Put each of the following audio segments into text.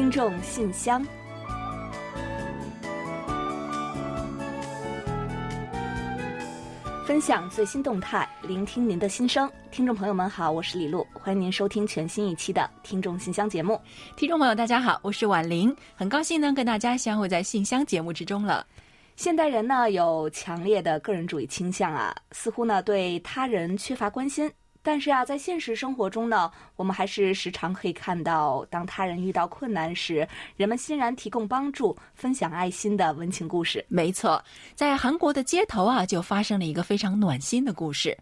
听众信箱，分享最新动态，聆听您的心声。听众朋友们好，我是李璐，欢迎您收听全新一期的《听众信箱》节目。听众朋友大家好，我是婉玲，很高兴呢跟大家相会在信箱节目之中了。现代人呢有强烈的个人主义倾向啊，似乎呢对他人缺乏关心。但是啊，在现实生活中呢，我们还是时常可以看到，当他人遇到困难时，人们欣然提供帮助、分享爱心的温情故事。没错，在韩国的街头啊，就发生了一个非常暖心的故事。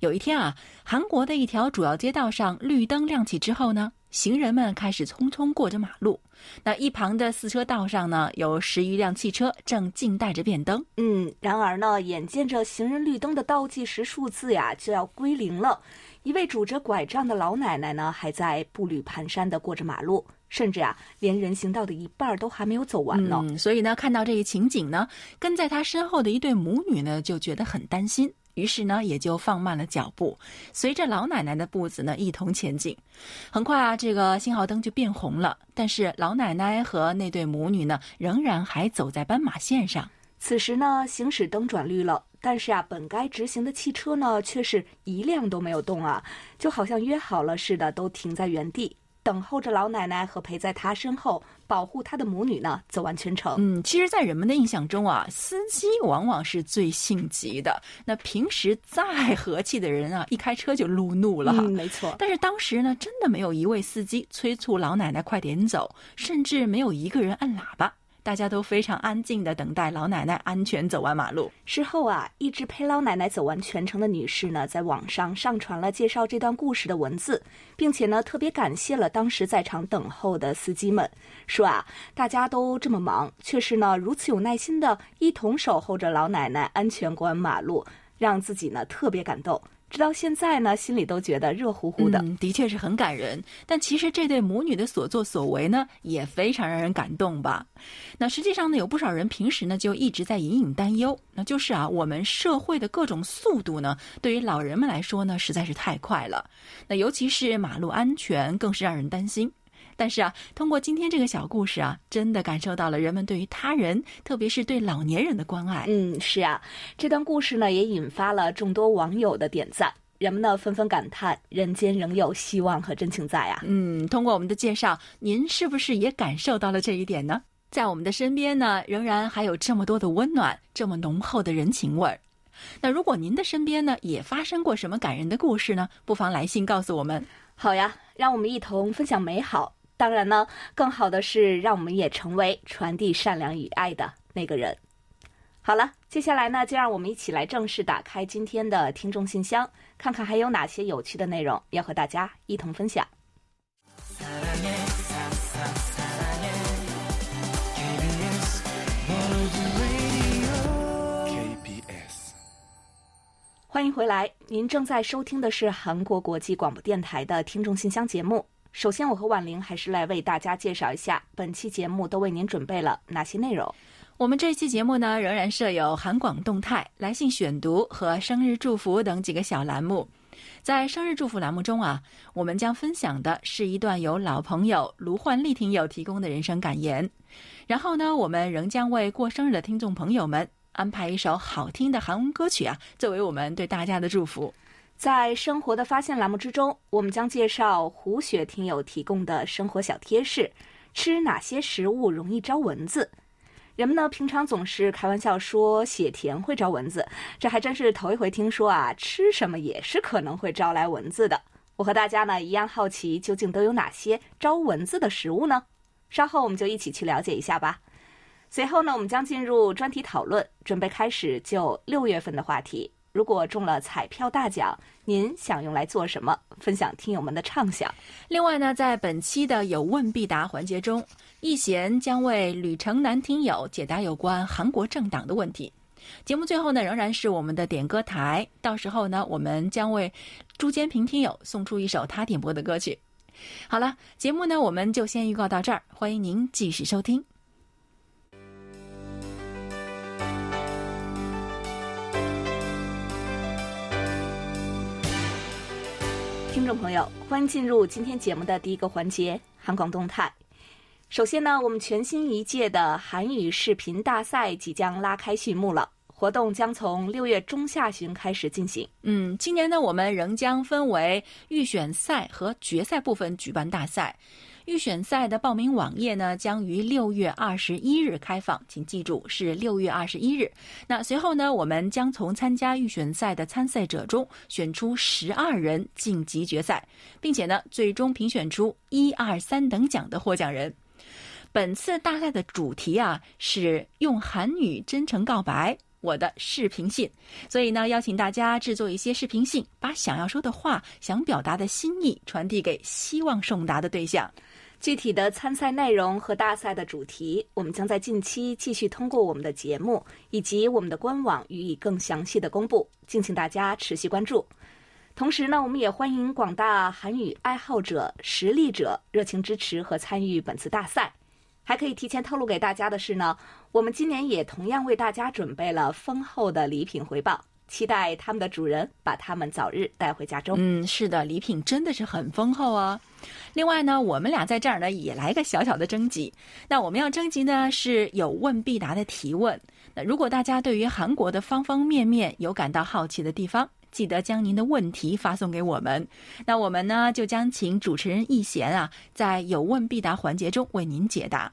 有一天啊，韩国的一条主要街道上绿灯亮起之后呢，行人们开始匆匆过着马路。那一旁的四车道上呢，有十余辆汽车正静待着变灯。嗯，然而呢，眼见着行人绿灯的倒计时数字呀就要归零了，一位拄着拐杖的老奶奶呢，还在步履蹒跚地过着马路，甚至啊，连人行道的一半都还没有走完呢。嗯，所以呢，看到这一情景呢，跟在他身后的一对母女呢，就觉得很担心。于是呢，也就放慢了脚步，随着老奶奶的步子呢一同前进。很快啊，这个信号灯就变红了，但是老奶奶和那对母女呢，仍然还走在斑马线上。此时呢，行驶灯转绿了，但是啊，本该直行的汽车呢，却是一辆都没有动啊，就好像约好了似的，都停在原地。等候着老奶奶和陪在她身后保护他的母女呢，走完全程。嗯，其实，在人们的印象中啊，司机往往是最性急的。那平时再和气的人啊，一开车就路怒了。嗯，没错。但是当时呢，真的没有一位司机催促老奶奶快点走，甚至没有一个人按喇叭。大家都非常安静的等待老奶奶安全走完马路。事后啊，一直陪老奶奶走完全程的女士呢，在网上上传了介绍这段故事的文字，并且呢，特别感谢了当时在场等候的司机们，说啊，大家都这么忙，却是呢如此有耐心的一同守候着老奶奶安全过完马路，让自己呢特别感动。直到现在呢，心里都觉得热乎乎的。的确是很感人。但其实这对母女的所作所为呢，也非常让人感动吧。那实际上呢，有不少人平时呢就一直在隐隐担忧，那就是啊，我们社会的各种速度呢，对于老人们来说呢，实在是太快了。那尤其是马路安全，更是让人担心。但是啊，通过今天这个小故事啊，真的感受到了人们对于他人，特别是对老年人的关爱。嗯，是啊，这段故事呢也引发了众多网友的点赞，人们呢纷纷感叹：人间仍有希望和真情在啊！嗯，通过我们的介绍，您是不是也感受到了这一点呢？在我们的身边呢，仍然还有这么多的温暖，这么浓厚的人情味儿。那如果您的身边呢也发生过什么感人的故事呢？不妨来信告诉我们。好呀，让我们一同分享美好。当然呢，更好的是让我们也成为传递善良与爱的那个人。好了，接下来呢，就让我们一起来正式打开今天的听众信箱，看看还有哪些有趣的内容要和大家一同分享。欢迎回来，您正在收听的是韩国国际广播电台的听众信箱节目。首先，我和婉玲还是来为大家介绍一下本期节目都为您准备了哪些内容。我们这期节目呢，仍然设有韩广动态、来信选读和生日祝福等几个小栏目。在生日祝福栏目中啊，我们将分享的是一段由老朋友卢焕丽听友提供的人生感言。然后呢，我们仍将为过生日的听众朋友们安排一首好听的韩文歌曲啊，作为我们对大家的祝福。在生活的发现栏目之中，我们将介绍胡雪听友提供的生活小贴士：吃哪些食物容易招蚊子？人们呢平常总是开玩笑说血甜会招蚊子，这还真是头一回听说啊，吃什么也是可能会招来蚊子的。我和大家呢一样好奇，究竟都有哪些招蚊子的食物呢？稍后我们就一起去了解一下吧。随后呢，我们将进入专题讨论，准备开始就六月份的话题。如果中了彩票大奖，您想用来做什么？分享听友们的畅想。另外呢，在本期的有问必答环节中，易贤将为吕城南听友解答有关韩国政党的问题。节目最后呢，仍然是我们的点歌台，到时候呢，我们将为朱坚平听友送出一首他点播的歌曲。好了，节目呢，我们就先预告到这儿，欢迎您继续收听。听众朋友，欢迎进入今天节目的第一个环节——韩广动态。首先呢，我们全新一届的韩语视频大赛即将拉开序幕了。活动将从六月中下旬开始进行。嗯，今年呢，我们仍将分为预选赛和决赛部分举办大赛。预选赛的报名网页呢，将于六月二十一日开放，请记住是六月二十一日。那随后呢，我们将从参加预选赛的参赛者中选出十二人晋级决赛，并且呢，最终评选出一二三等奖的获奖人。本次大赛的主题啊，是用韩语真诚告白。我的视频信，所以呢，邀请大家制作一些视频信，把想要说的话、想表达的心意传递给希望送达的对象。具体的参赛内容和大赛的主题，我们将在近期继续通过我们的节目以及我们的官网予以更详细的公布，敬请大家持续关注。同时呢，我们也欢迎广大韩语爱好者、实力者热情支持和参与本次大赛。还可以提前透露给大家的是呢，我们今年也同样为大家准备了丰厚的礼品回报，期待他们的主人把他们早日带回家中。嗯，是的，礼品真的是很丰厚哦。另外呢，我们俩在这儿呢也来个小小的征集。那我们要征集呢是有问必答的提问。那如果大家对于韩国的方方面面有感到好奇的地方，记得将您的问题发送给我们，那我们呢就将请主持人易贤啊，在有问必答环节中为您解答。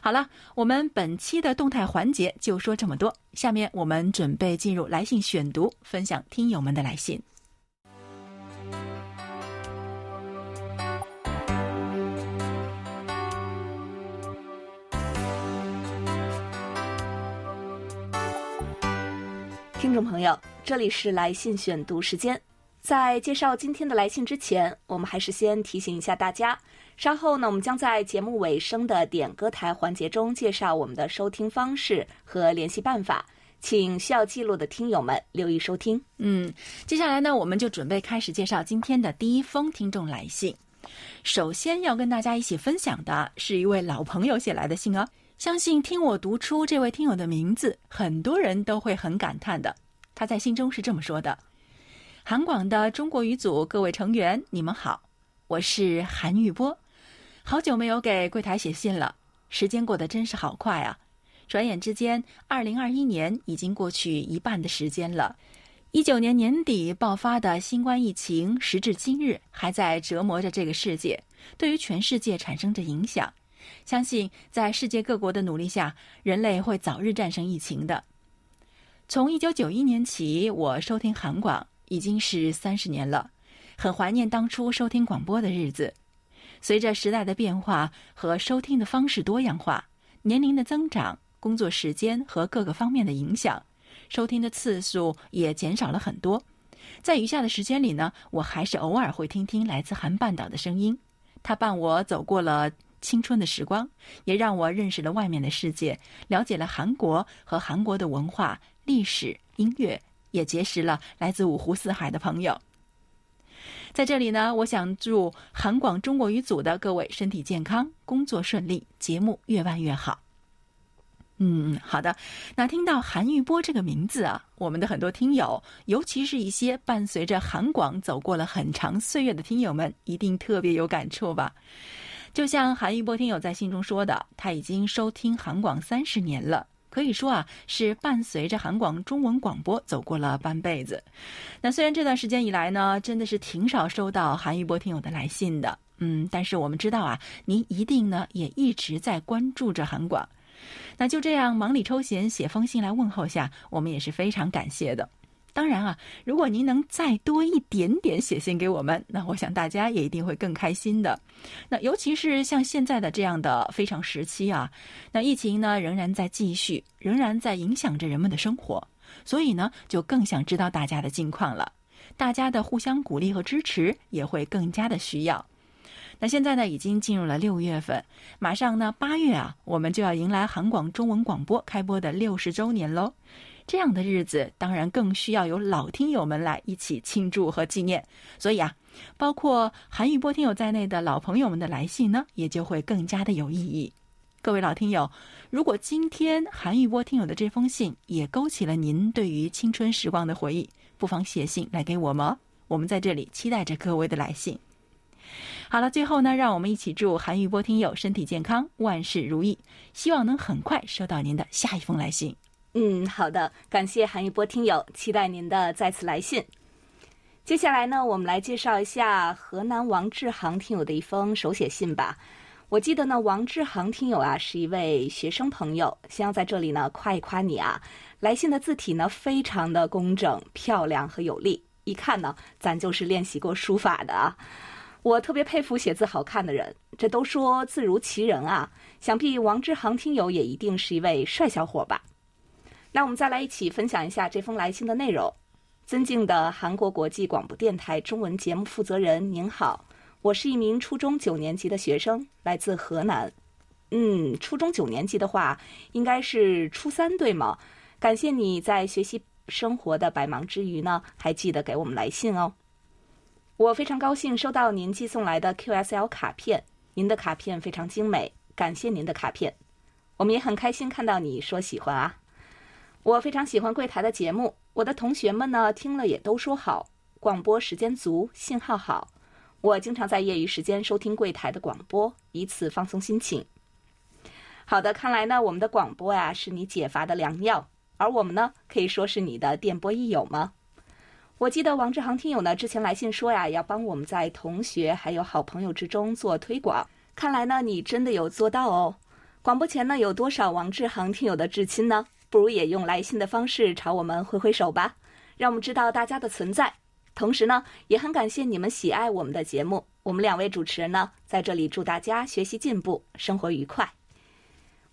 好了，我们本期的动态环节就说这么多，下面我们准备进入来信选读，分享听友们的来信。众朋友，这里是来信选读时间。在介绍今天的来信之前，我们还是先提醒一下大家，稍后呢，我们将在节目尾声的点歌台环节中介绍我们的收听方式和联系办法，请需要记录的听友们留意收听。嗯，接下来呢，我们就准备开始介绍今天的第一封听众来信。首先要跟大家一起分享的是一位老朋友写来的信哦。相信听我读出这位听友的名字，很多人都会很感叹的。他在信中是这么说的：“韩广的中国语组各位成员，你们好，我是韩玉波。好久没有给柜台写信了，时间过得真是好快啊！转眼之间，二零二一年已经过去一半的时间了。一九年年底爆发的新冠疫情，时至今日还在折磨着这个世界，对于全世界产生着影响。”相信在世界各国的努力下，人类会早日战胜疫情的。从一九九一年起，我收听韩广已经是三十年了，很怀念当初收听广播的日子。随着时代的变化和收听的方式多样化，年龄的增长、工作时间和各个方面的影响，收听的次数也减少了很多。在余下的时间里呢，我还是偶尔会听听来自韩半岛的声音，它伴我走过了。青春的时光，也让我认识了外面的世界，了解了韩国和韩国的文化、历史、音乐，也结识了来自五湖四海的朋友。在这里呢，我想祝韩广中国语组的各位身体健康，工作顺利，节目越办越好。嗯，好的。那听到韩玉波这个名字啊，我们的很多听友，尤其是一些伴随着韩广走过了很长岁月的听友们，一定特别有感触吧。就像韩玉波听友在信中说的，他已经收听韩广三十年了，可以说啊是伴随着韩广中文广播走过了半辈子。那虽然这段时间以来呢，真的是挺少收到韩玉波听友的来信的，嗯，但是我们知道啊，您一定呢也一直在关注着韩广。那就这样忙里抽闲写封信来问候下，我们也是非常感谢的。当然啊，如果您能再多一点点写信给我们，那我想大家也一定会更开心的。那尤其是像现在的这样的非常时期啊，那疫情呢仍然在继续，仍然在影响着人们的生活，所以呢就更想知道大家的近况了。大家的互相鼓励和支持也会更加的需要。那现在呢已经进入了六月份，马上呢八月啊，我们就要迎来韩广中文广播开播的六十周年喽。这样的日子，当然更需要有老听友们来一起庆祝和纪念。所以啊，包括韩语波听友在内的老朋友们的来信呢，也就会更加的有意义。各位老听友，如果今天韩语波听友的这封信也勾起了您对于青春时光的回忆，不妨写信来给我们，我们在这里期待着各位的来信。好了，最后呢，让我们一起祝韩玉波听友身体健康，万事如意，希望能很快收到您的下一封来信。嗯，好的，感谢韩玉波听友，期待您的再次来信。接下来呢，我们来介绍一下河南王志航听友的一封手写信吧。我记得呢，王志航听友啊是一位学生朋友，先要在这里呢夸一夸你啊。来信的字体呢非常的工整、漂亮和有力，一看呢咱就是练习过书法的啊。我特别佩服写字好看的人，这都说字如其人啊。想必王志航听友也一定是一位帅小伙吧？那我们再来一起分享一下这封来信的内容。尊敬的韩国国际广播电台中文节目负责人，您好，我是一名初中九年级的学生，来自河南。嗯，初中九年级的话，应该是初三对吗？感谢你在学习生活的百忙之余呢，还记得给我们来信哦。我非常高兴收到您寄送来的 QSL 卡片，您的卡片非常精美，感谢您的卡片。我们也很开心看到你说喜欢啊。我非常喜欢柜台的节目，我的同学们呢听了也都说好，广播时间足，信号好。我经常在业余时间收听柜台的广播，以此放松心情。好的，看来呢我们的广播呀是你解乏的良药，而我们呢可以说是你的电波益友吗？我记得王志航听友呢之前来信说呀要帮我们在同学还有好朋友之中做推广，看来呢你真的有做到哦。广播前呢有多少王志航听友的至亲呢？不如也用来信的方式朝我们挥挥手吧，让我们知道大家的存在。同时呢，也很感谢你们喜爱我们的节目。我们两位主持人呢，在这里祝大家学习进步，生活愉快。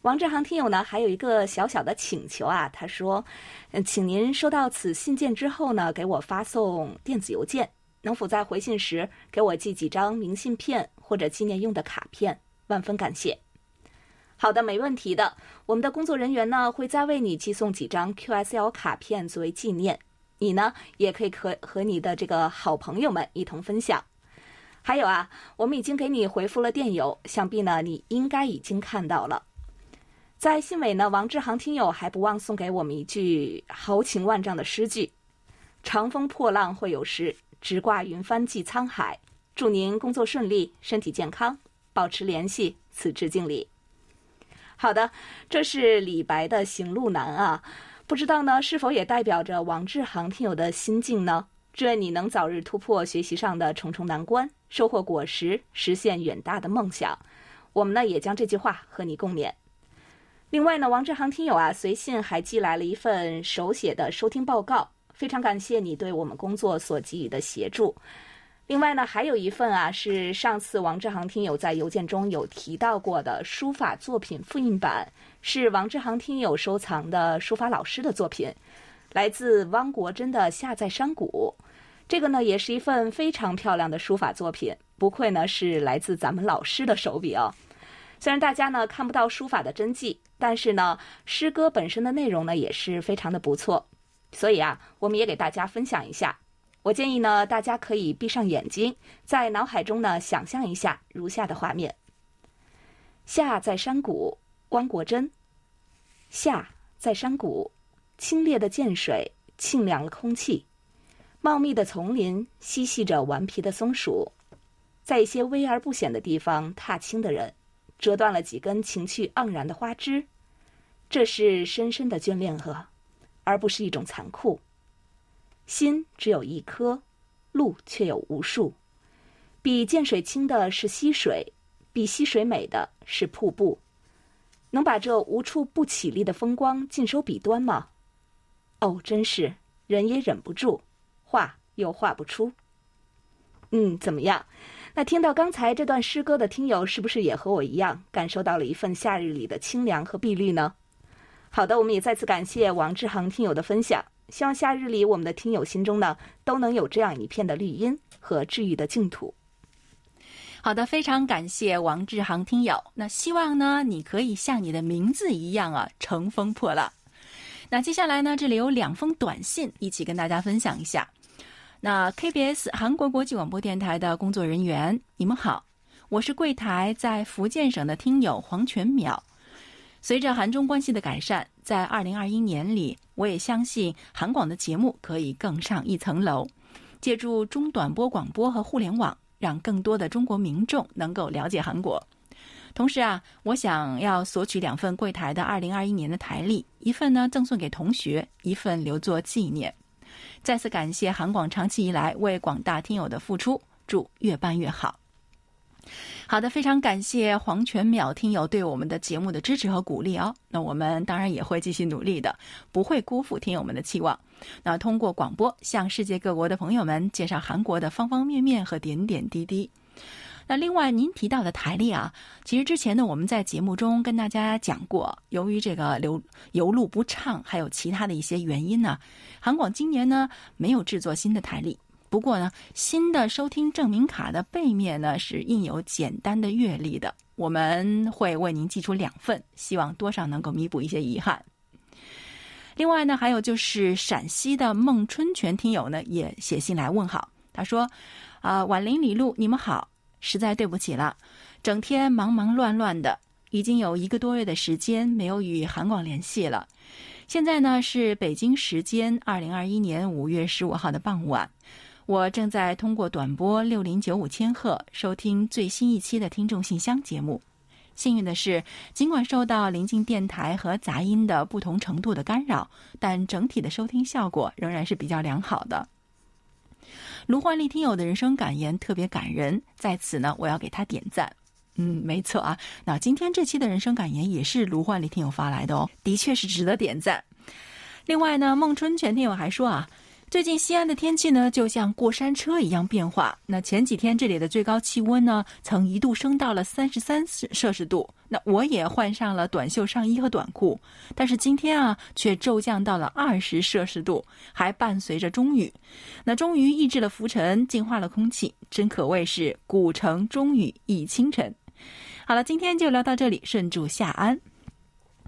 王志航听友呢，还有一个小小的请求啊，他说：“嗯，请您收到此信件之后呢，给我发送电子邮件，能否在回信时给我寄几张明信片或者纪念用的卡片？万分感谢。”好的，没问题的。我们的工作人员呢，会再为你寄送几张 QSL 卡片作为纪念。你呢，也可以和和你的这个好朋友们一同分享。还有啊，我们已经给你回复了电邮，想必呢，你应该已经看到了。在信尾呢，王志航听友还不忘送给我们一句豪情万丈的诗句：“长风破浪会有时，直挂云帆济沧海。”祝您工作顺利，身体健康，保持联系。此致敬礼。好的，这是李白的行路难啊，不知道呢是否也代表着王志航听友的心境呢？祝愿你能早日突破学习上的重重难关，收获果实，实现远大的梦想。我们呢也将这句话和你共勉。另外呢，王志航听友啊，随信还寄来了一份手写的收听报告，非常感谢你对我们工作所给予的协助。另外呢，还有一份啊，是上次王志航听友在邮件中有提到过的书法作品复印版，是王志航听友收藏的书法老师的作品，来自汪国真的《下在山谷》。这个呢，也是一份非常漂亮的书法作品，不愧呢是来自咱们老师的手笔哦。虽然大家呢看不到书法的真迹，但是呢，诗歌本身的内容呢也是非常的不错，所以啊，我们也给大家分享一下。我建议呢，大家可以闭上眼睛，在脑海中呢想象一下如下的画面：夏在山谷，汪国真。夏在山谷，清冽的涧水沁凉了空气，茂密的丛林嬉戏着顽皮的松鼠，在一些微而不显的地方踏青的人，折断了几根情趣盎然的花枝，这是深深的眷恋和，而不是一种残酷。心只有一颗，路却有无数。比涧水清的是溪水，比溪水美的是瀑布。能把这无处不起立的风光尽收笔端吗？哦，真是人也忍不住，画又画不出。嗯，怎么样？那听到刚才这段诗歌的听友，是不是也和我一样，感受到了一份夏日里的清凉和碧绿呢？好的，我们也再次感谢王志航听友的分享。希望夏日里我们的听友心中呢，都能有这样一片的绿荫和治愈的净土。好的，非常感谢王志航听友。那希望呢，你可以像你的名字一样啊，乘风破浪。那接下来呢，这里有两封短信，一起跟大家分享一下。那 KBS 韩国国际广播电台的工作人员，你们好，我是柜台在福建省的听友黄全淼。随着韩中关系的改善，在二零二一年里，我也相信韩广的节目可以更上一层楼。借助中短波广播和互联网，让更多的中国民众能够了解韩国。同时啊，我想要索取两份柜台的二零二一年的台历，一份呢赠送给同学，一份留作纪念。再次感谢韩广长期以来为广大听友的付出，祝越办越好。好的，非常感谢黄全淼听友对我们的节目的支持和鼓励哦。那我们当然也会继续努力的，不会辜负听友们的期望。那通过广播向世界各国的朋友们介绍韩国的方方面面和点点滴滴。那另外，您提到的台历啊，其实之前呢，我们在节目中跟大家讲过，由于这个流邮路不畅，还有其他的一些原因呢，韩广今年呢没有制作新的台历。不过呢，新的收听证明卡的背面呢是印有简单的阅历的，我们会为您寄出两份，希望多少能够弥补一些遗憾。另外呢，还有就是陕西的孟春全听友呢也写信来问好，他说：“啊，婉玲、李璐，你们好。”实在对不起了，整天忙忙乱乱的，已经有一个多月的时间没有与韩广联系了。现在呢是北京时间二零二一年五月十五号的傍晚，我正在通过短波六零九五千赫收听最新一期的听众信箱节目。幸运的是，尽管受到临近电台和杂音的不同程度的干扰，但整体的收听效果仍然是比较良好的。卢焕丽听友的人生感言特别感人，在此呢，我要给他点赞。嗯，没错啊，那今天这期的人生感言也是卢焕丽听友发来的哦，的确是值得点赞。另外呢，孟春全听友还说啊。最近西安的天气呢，就像过山车一样变化。那前几天这里的最高气温呢，曾一度升到了三十三摄氏度。那我也换上了短袖上衣和短裤，但是今天啊，却骤降到了二十摄氏度，还伴随着中雨。那终于抑制了浮尘，净化了空气，真可谓是古城中雨一清晨。好了，今天就聊到这里，顺祝夏安。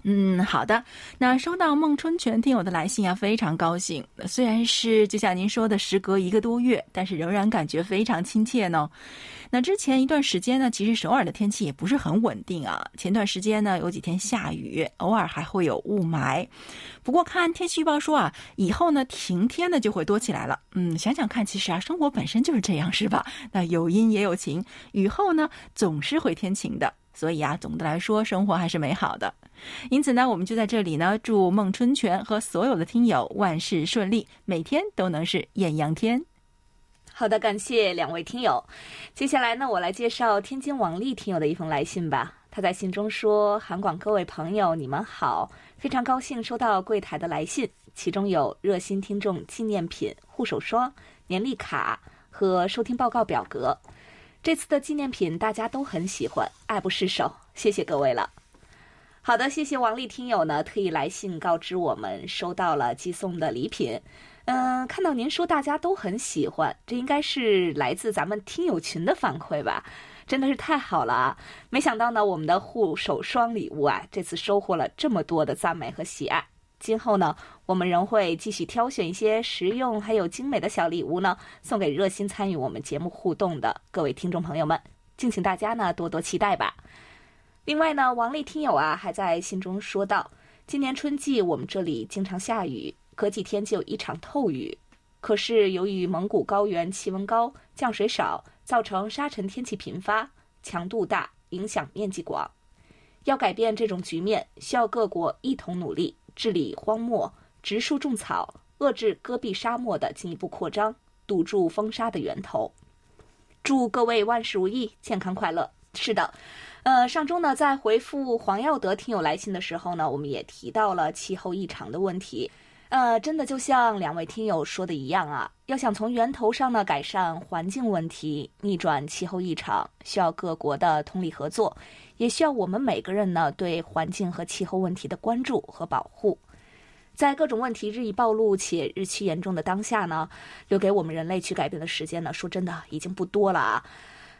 嗯，好的。那收到孟春全听友的来信啊，非常高兴。虽然是就像您说的，时隔一个多月，但是仍然感觉非常亲切呢。那之前一段时间呢，其实首尔的天气也不是很稳定啊。前段时间呢，有几天下雨，偶尔还会有雾霾。不过看天气预报说啊，以后呢晴天呢就会多起来了。嗯，想想看，其实啊，生活本身就是这样，是吧？那有阴也有晴，雨后呢总是会天晴的。所以啊，总的来说，生活还是美好的。因此呢，我们就在这里呢，祝孟春全和所有的听友万事顺利，每天都能是艳阳天。好的，感谢两位听友。接下来呢，我来介绍天津王丽听友的一封来信吧。他在信中说：“韩广各位朋友，你们好，非常高兴收到柜台的来信，其中有热心听众纪念品、护手霜、年历卡和收听报告表格。”这次的纪念品大家都很喜欢，爱不释手，谢谢各位了。好的，谢谢王丽听友呢，特意来信告知我们收到了寄送的礼品。嗯，看到您说大家都很喜欢，这应该是来自咱们听友群的反馈吧？真的是太好了啊！没想到呢，我们的护手霜礼物啊，这次收获了这么多的赞美和喜爱。今后呢，我们仍会继续挑选一些实用还有精美的小礼物呢，送给热心参与我们节目互动的各位听众朋友们，敬请大家呢多多期待吧。另外呢，王丽听友啊还在信中说道，今年春季我们这里经常下雨，隔几天就一场透雨。可是由于蒙古高原气温高，降水少，造成沙尘天气频发，强度大，影响面积广。要改变这种局面，需要各国一同努力。治理荒漠、植树种草，遏制戈壁沙漠的进一步扩张，堵住风沙的源头。祝各位万事如意，健康快乐。是的，呃，上周呢，在回复黄耀德听友来信的时候呢，我们也提到了气候异常的问题。呃，真的就像两位听友说的一样啊，要想从源头上呢改善环境问题，逆转气候异常，需要各国的通力合作。也需要我们每个人呢对环境和气候问题的关注和保护。在各种问题日益暴露且日趋严重的当下呢，留给我们人类去改变的时间呢，说真的已经不多了啊。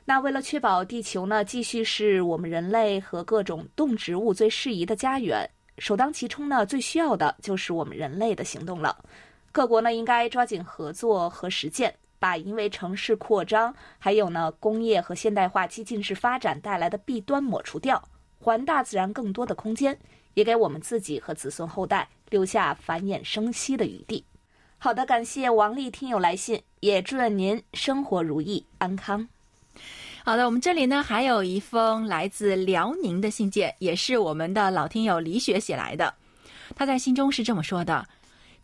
那为了确保地球呢继续是我们人类和各种动植物最适宜的家园，首当其冲呢最需要的就是我们人类的行动了。各国呢应该抓紧合作和实践。把因为城市扩张，还有呢工业和现代化激进式发展带来的弊端抹除掉，还大自然更多的空间，也给我们自己和子孙后代留下繁衍生息的余地。好的，感谢王丽听友来信，也祝愿您生活如意安康。好的，我们这里呢还有一封来自辽宁的信件，也是我们的老听友李雪写来的。他在信中是这么说的：“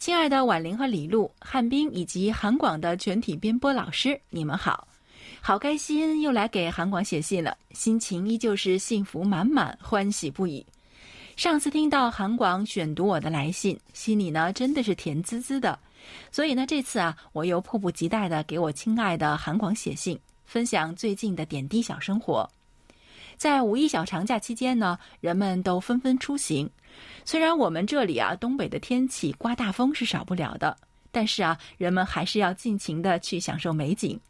亲爱的婉玲和李璐、汉斌以及韩广的全体编播老师，你们好，好开心又来给韩广写信了，心情依旧是幸福满满，欢喜不已。上次听到韩广选读我的来信，心里呢真的是甜滋滋的。所以呢，这次啊，我又迫不及待的给我亲爱的韩广写信，分享最近的点滴小生活。在五一小长假期间呢，人们都纷纷出行。虽然我们这里啊，东北的天气刮大风是少不了的，但是啊，人们还是要尽情的去享受美景。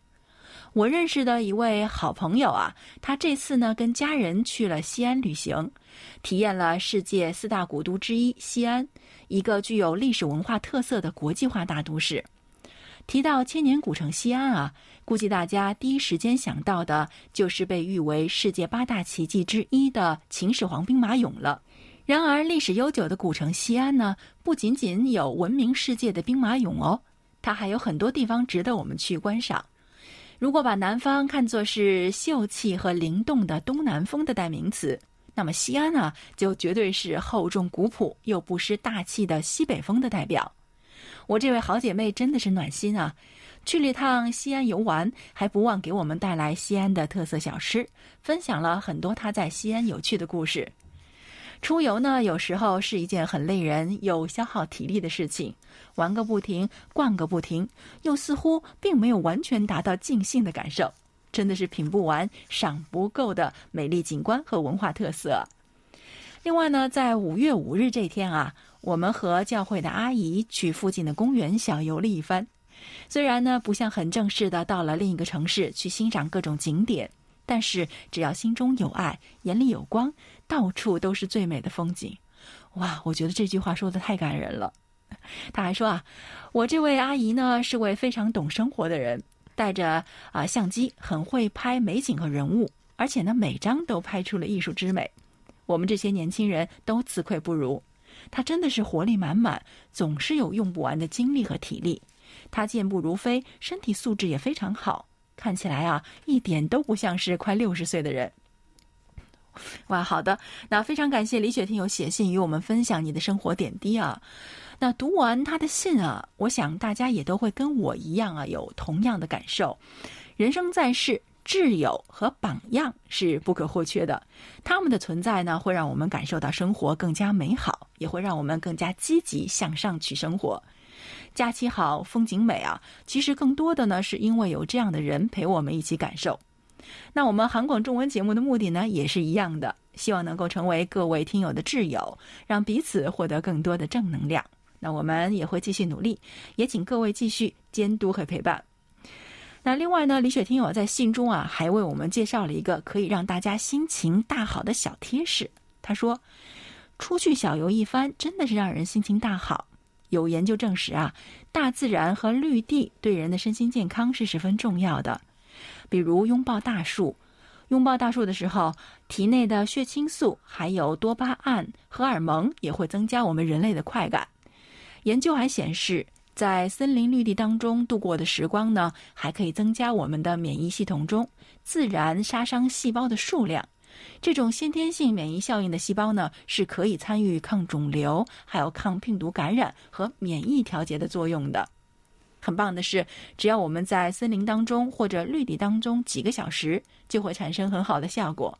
我认识的一位好朋友啊，他这次呢跟家人去了西安旅行，体验了世界四大古都之一西安，一个具有历史文化特色的国际化大都市。提到千年古城西安啊，估计大家第一时间想到的就是被誉为世界八大奇迹之一的秦始皇兵马俑了。然而，历史悠久的古城西安呢，不仅仅有闻名世界的兵马俑哦，它还有很多地方值得我们去观赏。如果把南方看作是秀气和灵动的东南风的代名词，那么西安呢，就绝对是厚重古朴又不失大气的西北风的代表。我这位好姐妹真的是暖心啊！去了一趟西安游玩，还不忘给我们带来西安的特色小吃，分享了很多她在西安有趣的故事。出游呢，有时候是一件很累人又消耗体力的事情，玩个不停，逛个不停，又似乎并没有完全达到尽兴的感受，真的是品不完、赏不够的美丽景观和文化特色。另外呢，在五月五日这天啊，我们和教会的阿姨去附近的公园小游了一番。虽然呢，不像很正式的到了另一个城市去欣赏各种景点，但是只要心中有爱，眼里有光。到处都是最美的风景，哇！我觉得这句话说的太感人了。他还说啊，我这位阿姨呢是位非常懂生活的人，带着啊相机，很会拍美景和人物，而且呢每张都拍出了艺术之美。我们这些年轻人都自愧不如。他真的是活力满满，总是有用不完的精力和体力。他健步如飞，身体素质也非常好，看起来啊一点都不像是快六十岁的人。哇，好的，那非常感谢李雪听友写信与我们分享你的生活点滴啊。那读完他的信啊，我想大家也都会跟我一样啊，有同样的感受。人生在世，挚友和榜样是不可或缺的。他们的存在呢，会让我们感受到生活更加美好，也会让我们更加积极向上去生活。假期好，风景美啊，其实更多的呢，是因为有这样的人陪我们一起感受。那我们韩广中文节目的目的呢，也是一样的，希望能够成为各位听友的挚友，让彼此获得更多的正能量。那我们也会继续努力，也请各位继续监督和陪伴。那另外呢，李雪听友在信中啊，还为我们介绍了一个可以让大家心情大好的小贴士。他说，出去小游一番，真的是让人心情大好。有研究证实啊，大自然和绿地对人的身心健康是十分重要的。比如拥抱大树，拥抱大树的时候，体内的血清素还有多巴胺、荷尔蒙也会增加我们人类的快感。研究还显示，在森林绿地当中度过的时光呢，还可以增加我们的免疫系统中自然杀伤细胞的数量。这种先天性免疫效应的细胞呢，是可以参与抗肿瘤、还有抗病毒感染和免疫调节的作用的。很棒的是，只要我们在森林当中或者绿地当中几个小时，就会产生很好的效果。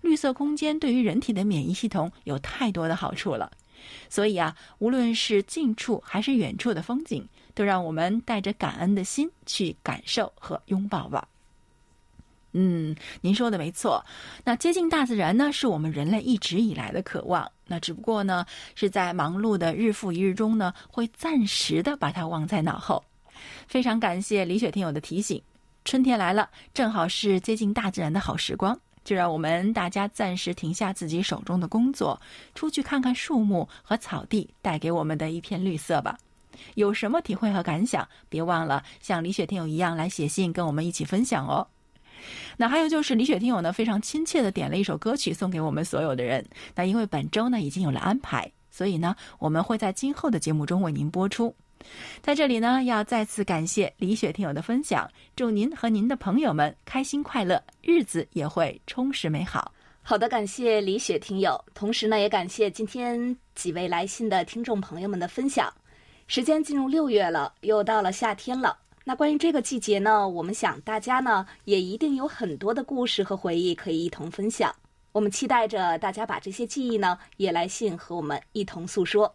绿色空间对于人体的免疫系统有太多的好处了，所以啊，无论是近处还是远处的风景，都让我们带着感恩的心去感受和拥抱吧。嗯，您说的没错。那接近大自然呢，是我们人类一直以来的渴望。那只不过呢，是在忙碌的日复一日中呢，会暂时的把它忘在脑后。非常感谢李雪听友的提醒，春天来了，正好是接近大自然的好时光，就让我们大家暂时停下自己手中的工作，出去看看树木和草地带给我们的一片绿色吧。有什么体会和感想，别忘了像李雪听友一样来写信跟我们一起分享哦。那还有就是李雪听友呢，非常亲切的点了一首歌曲送给我们所有的人。那因为本周呢已经有了安排，所以呢我们会在今后的节目中为您播出。在这里呢，要再次感谢李雪听友的分享，祝您和您的朋友们开心快乐，日子也会充实美好。好的，感谢李雪听友，同时呢，也感谢今天几位来信的听众朋友们的分享。时间进入六月了，又到了夏天了。那关于这个季节呢，我们想大家呢也一定有很多的故事和回忆可以一同分享。我们期待着大家把这些记忆呢也来信和我们一同诉说。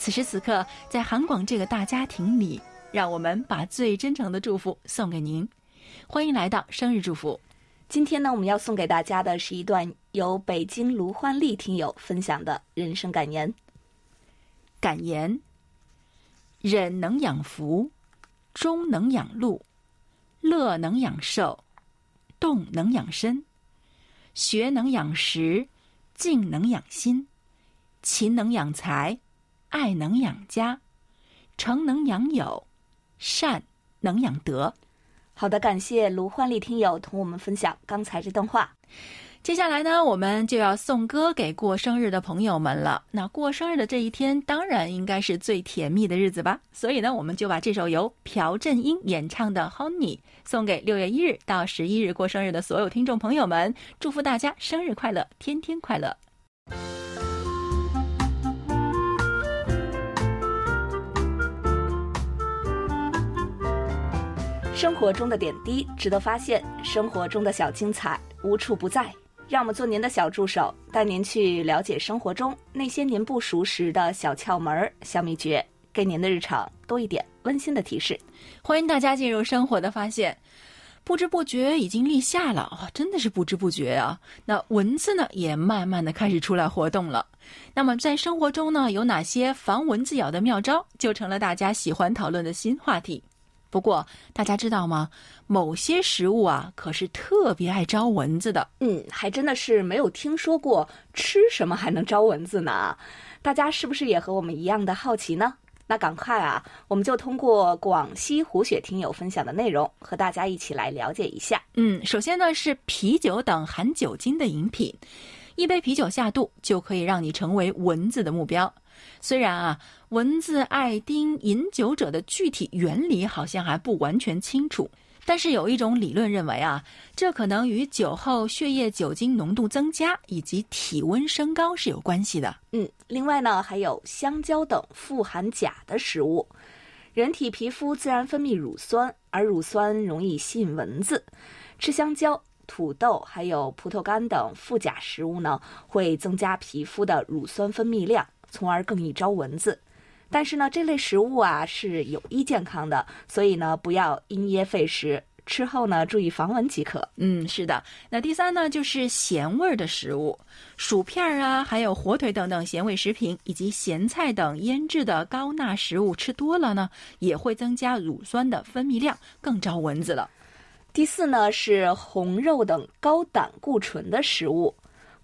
此时此刻，在韩广这个大家庭里，让我们把最真诚的祝福送给您。欢迎来到生日祝福。今天呢，我们要送给大家的是一段由北京卢焕丽听友分享的人生感言。感言：忍能养福，忠能养禄。乐能养寿，动能养身，学能养识，静能养心，勤能养财，爱能养家，诚能养友，善能养德。好的，感谢卢焕丽听友同我们分享刚才这段话。接下来呢，我们就要送歌给过生日的朋友们了。那过生日的这一天，当然应该是最甜蜜的日子吧。所以呢，我们就把这首由朴振英演唱的《Honey》送给六月一日到十一日过生日的所有听众朋友们，祝福大家生日快乐，天天快乐。生活中的点滴值得发现，生活中的小精彩无处不在。让我们做您的小助手，带您去了解生活中那些您不熟识的小窍门、小秘诀，给您的日常多一点温馨的提示。欢迎大家进入生活的发现，不知不觉已经立夏了啊，真的是不知不觉啊。那蚊子呢，也慢慢的开始出来活动了。那么在生活中呢，有哪些防蚊子咬的妙招，就成了大家喜欢讨论的新话题。不过，大家知道吗？某些食物啊，可是特别爱招蚊子的。嗯，还真的是没有听说过吃什么还能招蚊子呢？大家是不是也和我们一样的好奇呢？那赶快啊，我们就通过广西胡雪听友分享的内容，和大家一起来了解一下。嗯，首先呢是啤酒等含酒精的饮品，一杯啤酒下肚就可以让你成为蚊子的目标。虽然啊，蚊子爱叮饮酒者的具体原理好像还不完全清楚，但是有一种理论认为啊，这可能与酒后血液酒精浓度增加以及体温升高是有关系的。嗯，另外呢，还有香蕉等富含钾的食物，人体皮肤自然分泌乳酸，而乳酸容易吸引蚊子。吃香蕉、土豆还有葡萄干等富钾食物呢，会增加皮肤的乳酸分泌量。从而更易招蚊子，但是呢，这类食物啊是有益健康的，所以呢，不要因噎废食，吃后呢注意防蚊即可。嗯，是的。那第三呢，就是咸味儿的食物，薯片啊，还有火腿等等咸味食品，以及咸菜等腌制的高钠食物，吃多了呢，也会增加乳酸的分泌量，更招蚊子了。第四呢，是红肉等高胆固醇的食物。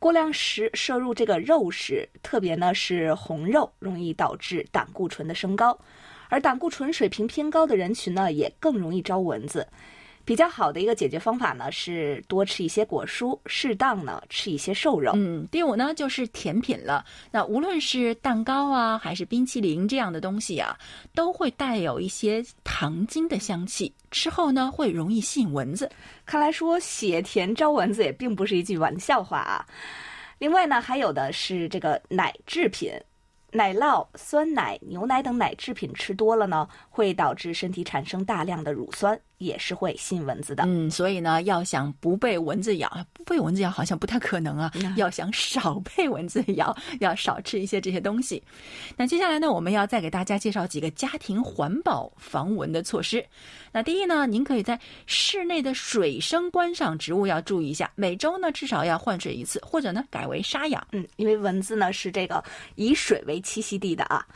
过量食摄入这个肉食，特别呢是红肉，容易导致胆固醇的升高，而胆固醇水平偏高的人群呢，也更容易招蚊子。比较好的一个解决方法呢，是多吃一些果蔬，适当呢吃一些瘦肉。嗯，第五呢就是甜品了。那无论是蛋糕啊，还是冰淇淋这样的东西啊，都会带有一些糖精的香气，吃后呢会容易吸引蚊子。看来说血甜招蚊子也并不是一句玩笑话啊。另外呢，还有的是这个奶制品。奶酪、酸奶、牛奶等奶制品吃多了呢，会导致身体产生大量的乳酸，也是会吸引蚊子的。嗯，所以呢，要想不被蚊子咬，不被蚊子咬好像不太可能啊。要想少被蚊子咬，要少吃一些这些东西。那接下来呢，我们要再给大家介绍几个家庭环保防蚊的措施。那第一呢，您可以在室内的水生观赏植物要注意一下，每周呢至少要换水一次，或者呢改为沙养。嗯，因为蚊子呢是这个以水为栖息地的啊。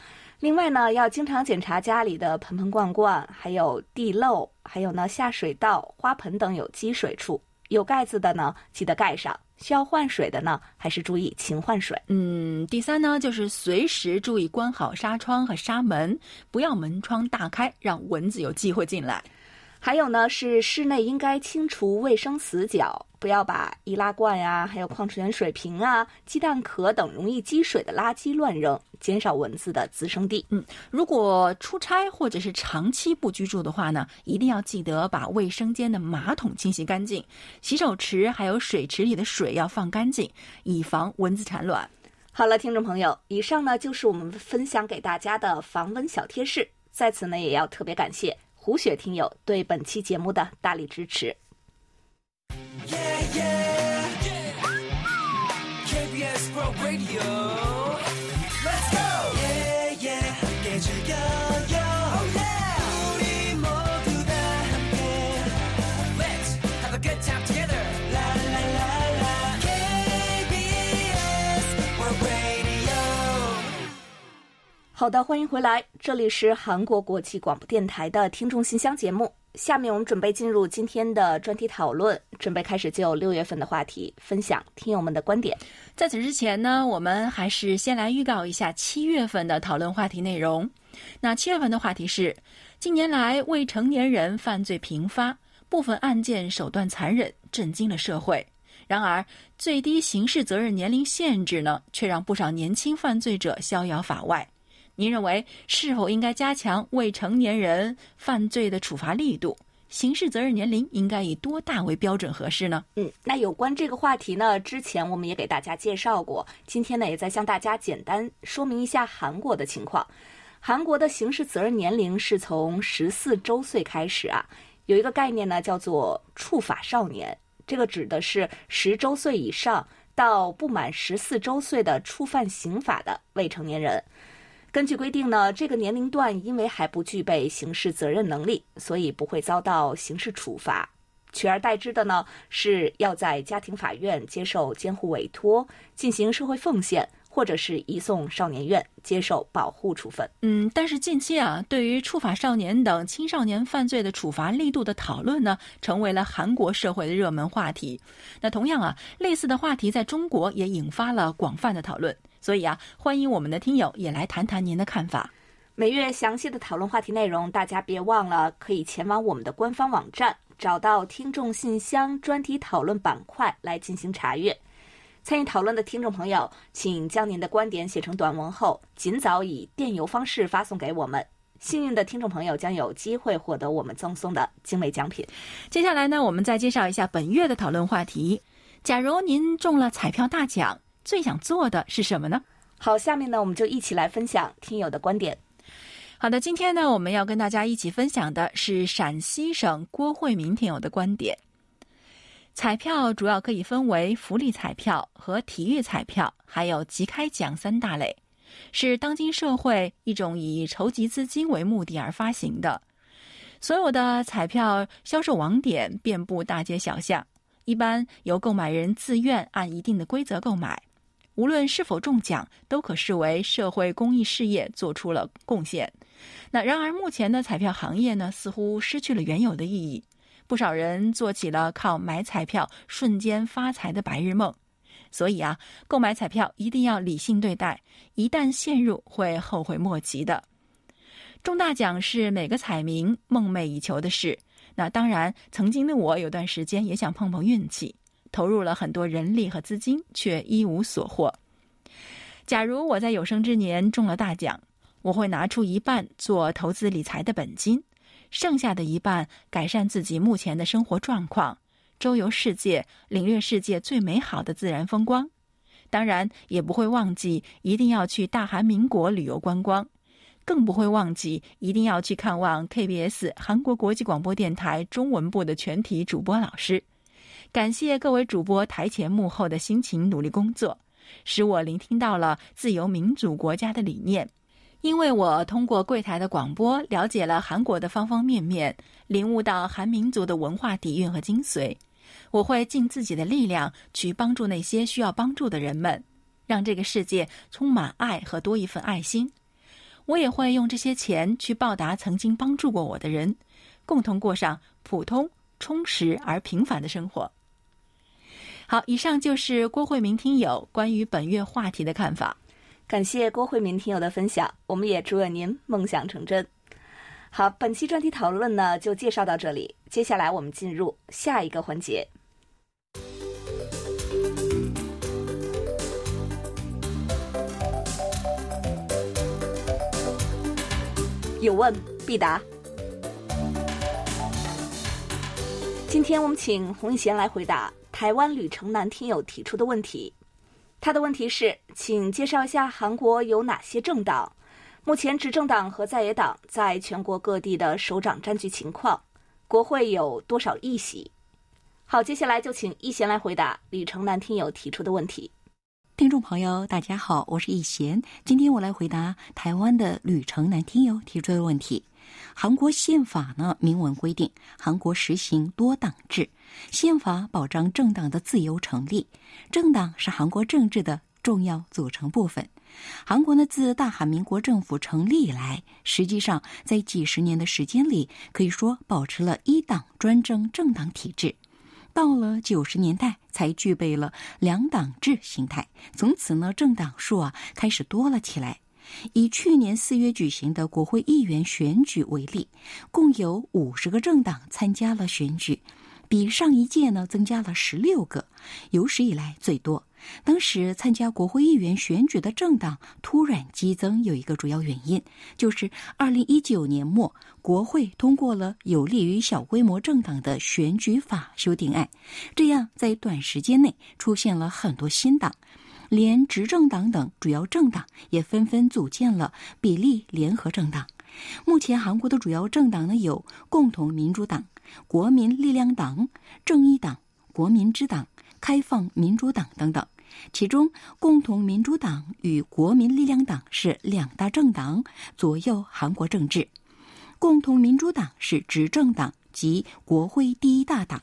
另外呢，要经常检查家里的盆盆罐罐，还有地漏，还有呢下水道、花盆等有积水处。有盖子的呢，记得盖上；需要换水的呢，还是注意勤换水。嗯，第三呢，就是随时注意关好纱窗和纱门，不要门窗大开，让蚊子有机会进来。还有呢，是室内应该清除卫生死角，不要把易拉罐呀、还有矿泉水瓶啊、鸡蛋壳等容易积水的垃圾乱扔，减少蚊子的滋生地。嗯，如果出差或者是长期不居住的话呢，一定要记得把卫生间的马桶清洗干净，洗手池还有水池里的水要放干净，以防蚊子产卵。好了，听众朋友，以上呢就是我们分享给大家的防蚊小贴士，在此呢也要特别感谢。胡雪听友对本期节目的大力支持。好的，欢迎回来，这里是韩国国际广播电台的听众信箱节目。下面我们准备进入今天的专题讨论，准备开始就六月份的话题分享听友们的观点。在此之前呢，我们还是先来预告一下七月份的讨论话题内容。那七月份的话题是：近年来未成年人犯罪频发，部分案件手段残忍，震惊了社会。然而，最低刑事责任年龄限制呢，却让不少年轻犯罪者逍遥法外。您认为是否应该加强未成年人犯罪的处罚力度？刑事责任年龄应该以多大为标准合适呢？嗯，那有关这个话题呢，之前我们也给大家介绍过，今天呢也在向大家简单说明一下韩国的情况。韩国的刑事责任年龄是从十四周岁开始啊，有一个概念呢叫做触法少年，这个指的是十周岁以上到不满十四周岁的触犯刑法的未成年人。根据规定呢，这个年龄段因为还不具备刑事责任能力，所以不会遭到刑事处罚。取而代之的呢，是要在家庭法院接受监护委托，进行社会奉献，或者是移送少年院接受保护处分。嗯，但是近期啊，对于触法少年等青少年犯罪的处罚力度的讨论呢，成为了韩国社会的热门话题。那同样啊，类似的话题在中国也引发了广泛的讨论。所以啊，欢迎我们的听友也来谈谈您的看法。每月详细的讨论话题内容，大家别忘了可以前往我们的官方网站，找到听众信箱专题讨论板块来进行查阅。参与讨论的听众朋友，请将您的观点写成短文后，尽早以电邮方式发送给我们。幸运的听众朋友将有机会获得我们赠送的精美奖品。接下来呢，我们再介绍一下本月的讨论话题：假如您中了彩票大奖。最想做的是什么呢？好，下面呢，我们就一起来分享听友的观点。好的，今天呢，我们要跟大家一起分享的是陕西省郭慧民听友的观点。彩票主要可以分为福利彩票和体育彩票，还有即开奖三大类，是当今社会一种以筹集资金为目的而发行的。所有的彩票销售网点遍布大街小巷，一般由购买人自愿按一定的规则购买。无论是否中奖，都可视为社会公益事业做出了贡献。那然而，目前的彩票行业呢，似乎失去了原有的意义。不少人做起了靠买彩票瞬间发财的白日梦。所以啊，购买彩票一定要理性对待，一旦陷入会后悔莫及的。中大奖是每个彩民梦寐以求的事。那当然，曾经的我有段时间也想碰碰运气。投入了很多人力和资金，却一无所获。假如我在有生之年中了大奖，我会拿出一半做投资理财的本金，剩下的一半改善自己目前的生活状况，周游世界，领略世界最美好的自然风光。当然，也不会忘记一定要去大韩民国旅游观光，更不会忘记一定要去看望 KBS 韩国国际广播电台中文部的全体主播老师。感谢各位主播台前幕后的辛勤努力工作，使我聆听到了自由民主国家的理念。因为我通过柜台的广播了解了韩国的方方面面，领悟到韩民族的文化底蕴和精髓。我会尽自己的力量去帮助那些需要帮助的人们，让这个世界充满爱和多一份爱心。我也会用这些钱去报答曾经帮助过我的人，共同过上普通、充实而平凡的生活。好，以上就是郭慧明听友关于本月话题的看法。感谢郭慧明听友的分享，我们也祝愿您梦想成真。好，本期专题讨论呢就介绍到这里，接下来我们进入下一个环节。有问必答。今天我们请洪一贤来回答台湾旅程男听友提出的问题。他的问题是，请介绍一下韩国有哪些政党？目前执政党和在野党在全国各地的首长占据情况，国会有多少议席？好，接下来就请一贤来回答李成南听友提出的问题。听众朋友，大家好，我是易贤。今天我来回答台湾的吕成南听友提出的问题。韩国宪法呢明文规定，韩国实行多党制，宪法保障政党的自由成立，政党是韩国政治的重要组成部分。韩国呢自大韩民国政府成立以来，实际上在几十年的时间里，可以说保持了一党专政政党体制。到了九十年代，才具备了两党制形态。从此呢，政党数啊开始多了起来。以去年四月举行的国会议员选举为例，共有五十个政党参加了选举。比上一届呢增加了十六个，有史以来最多。当时参加国会议员选举的政党突然激增，有一个主要原因，就是二零一九年末国会通过了有利于小规模政党的选举法修订案，这样在短时间内出现了很多新党，连执政党等主要政党也纷纷组建了比例联合政党。目前韩国的主要政党呢有共同民主党。国民力量党、正义党、国民之党、开放民主党等等，其中共同民主党与国民力量党是两大政党，左右韩国政治。共同民主党是执政党及国会第一大党，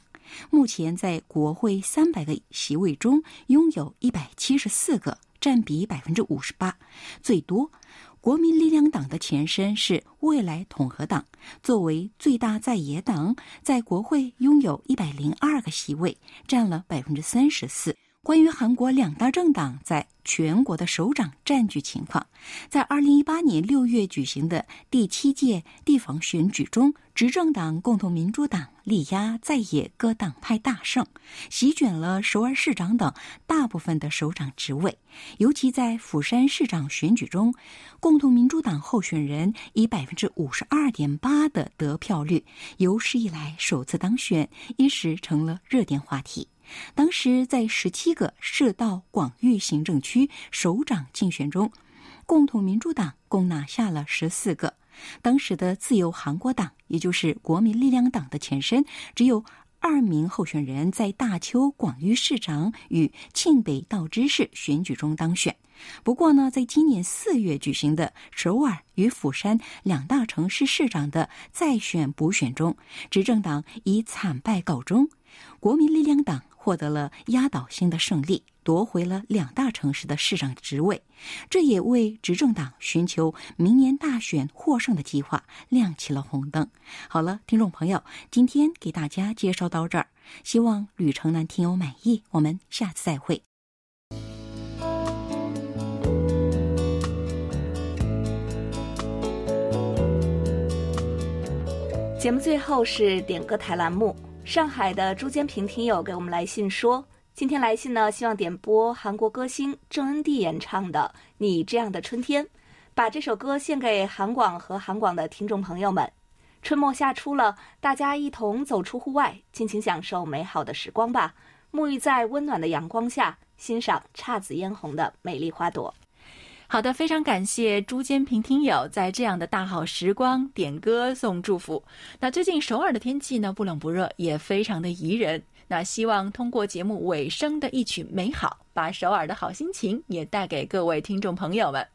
目前在国会三百个席位中拥有一百七十四个，占比百分之五十八，最多。国民力量党的前身是未来统合党，作为最大在野党，在国会拥有一百零二个席位，占了百分之三十四。关于韩国两大政党在全国的首长占据情况，在二零一八年六月举行的第七届地方选举中，执政党共同民主党力压在野各党派大胜，席卷了首尔市长等大部分的首长职位。尤其在釜山市长选举中，共同民主党候选人以百分之五十二点八的得票率，有史以来首次当选，一时成了热点话题。当时在十七个市道广域行政区首长竞选中，共同民主党共拿下了十四个。当时的自由韩国党，也就是国民力量党的前身，只有二名候选人在大邱广域市长与庆北道知事选举中当选。不过呢，在今年四月举行的首尔与釜山两大城市市长的再选补选中，执政党以惨败告终。国民力量党获得了压倒性的胜利，夺回了两大城市的市长职位，这也为执政党寻求明年大选获胜的计划亮起了红灯。好了，听众朋友，今天给大家介绍到这儿，希望旅程男听友满意。我们下次再会。节目最后是点歌台栏目。上海的朱坚平听友给我们来信说，今天来信呢，希望点播韩国歌星郑恩地演唱的《你这样的春天》，把这首歌献给韩广和韩广的听众朋友们。春末夏初了，大家一同走出户外，尽情享受美好的时光吧，沐浴在温暖的阳光下，欣赏姹紫嫣红的美丽花朵。好的，非常感谢朱坚平听友在这样的大好时光点歌送祝福。那最近首尔的天气呢，不冷不热，也非常的宜人。那希望通过节目尾声的一曲《美好》，把首尔的好心情也带给各位听众朋友们。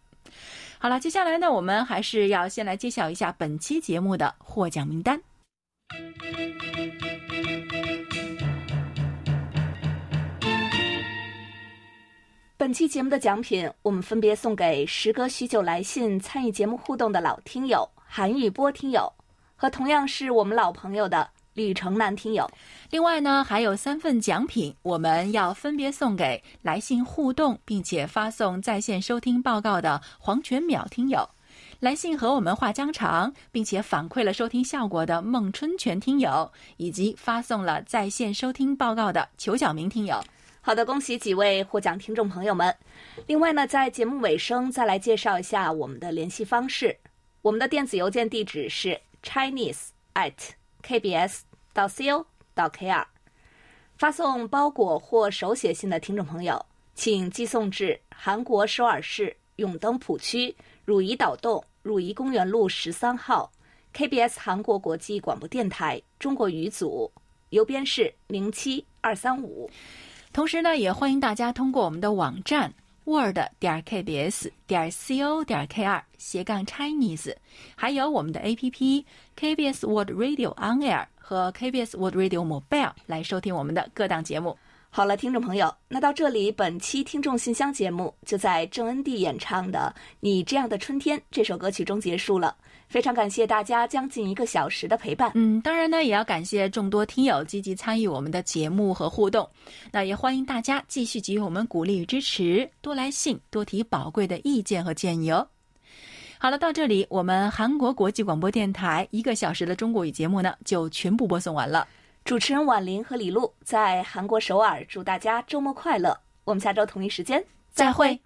好了，接下来呢，我们还是要先来揭晓一下本期节目的获奖名单。本期节目的奖品，我们分别送给时隔许久来信参与节目互动的老听友韩玉波听友，和同样是我们老朋友的吕成南听友。另外呢，还有三份奖品，我们要分别送给来信互动并且发送在线收听报告的黄全淼听友，来信和我们话家常并且反馈了收听效果的孟春全听友，以及发送了在线收听报告的裘晓明听友。好的，恭喜几位获奖听众朋友们。另外呢，在节目尾声再来介绍一下我们的联系方式。我们的电子邮件地址是 chinese at kbs 到 co 到 kr。发送包裹或手写信的听众朋友，请寄送至韩国首尔市永登浦区汝矣岛洞汝矣公园路十三号 KBS 韩国国际广播电台中国语组，邮编是零七二三五。同时呢，也欢迎大家通过我们的网站 word 点 kbs 点 co 点 kr 斜杠 Chinese，还有我们的 APP KBS Word Radio On Air 和 KBS Word Radio Mobile 来收听我们的各档节目。好了，听众朋友，那到这里，本期听众信箱节目就在郑恩地演唱的《你这样的春天》这首歌曲中结束了。非常感谢大家将近一个小时的陪伴。嗯，当然呢，也要感谢众多听友积极参与我们的节目和互动。那也欢迎大家继续给予我们鼓励与支持，多来信，多提宝贵的意见和建议哦。好了，到这里，我们韩国国际广播电台一个小时的中国语节目呢，就全部播送完了。主持人婉玲和李璐在韩国首尔，祝大家周末快乐。我们下周同一时间再会。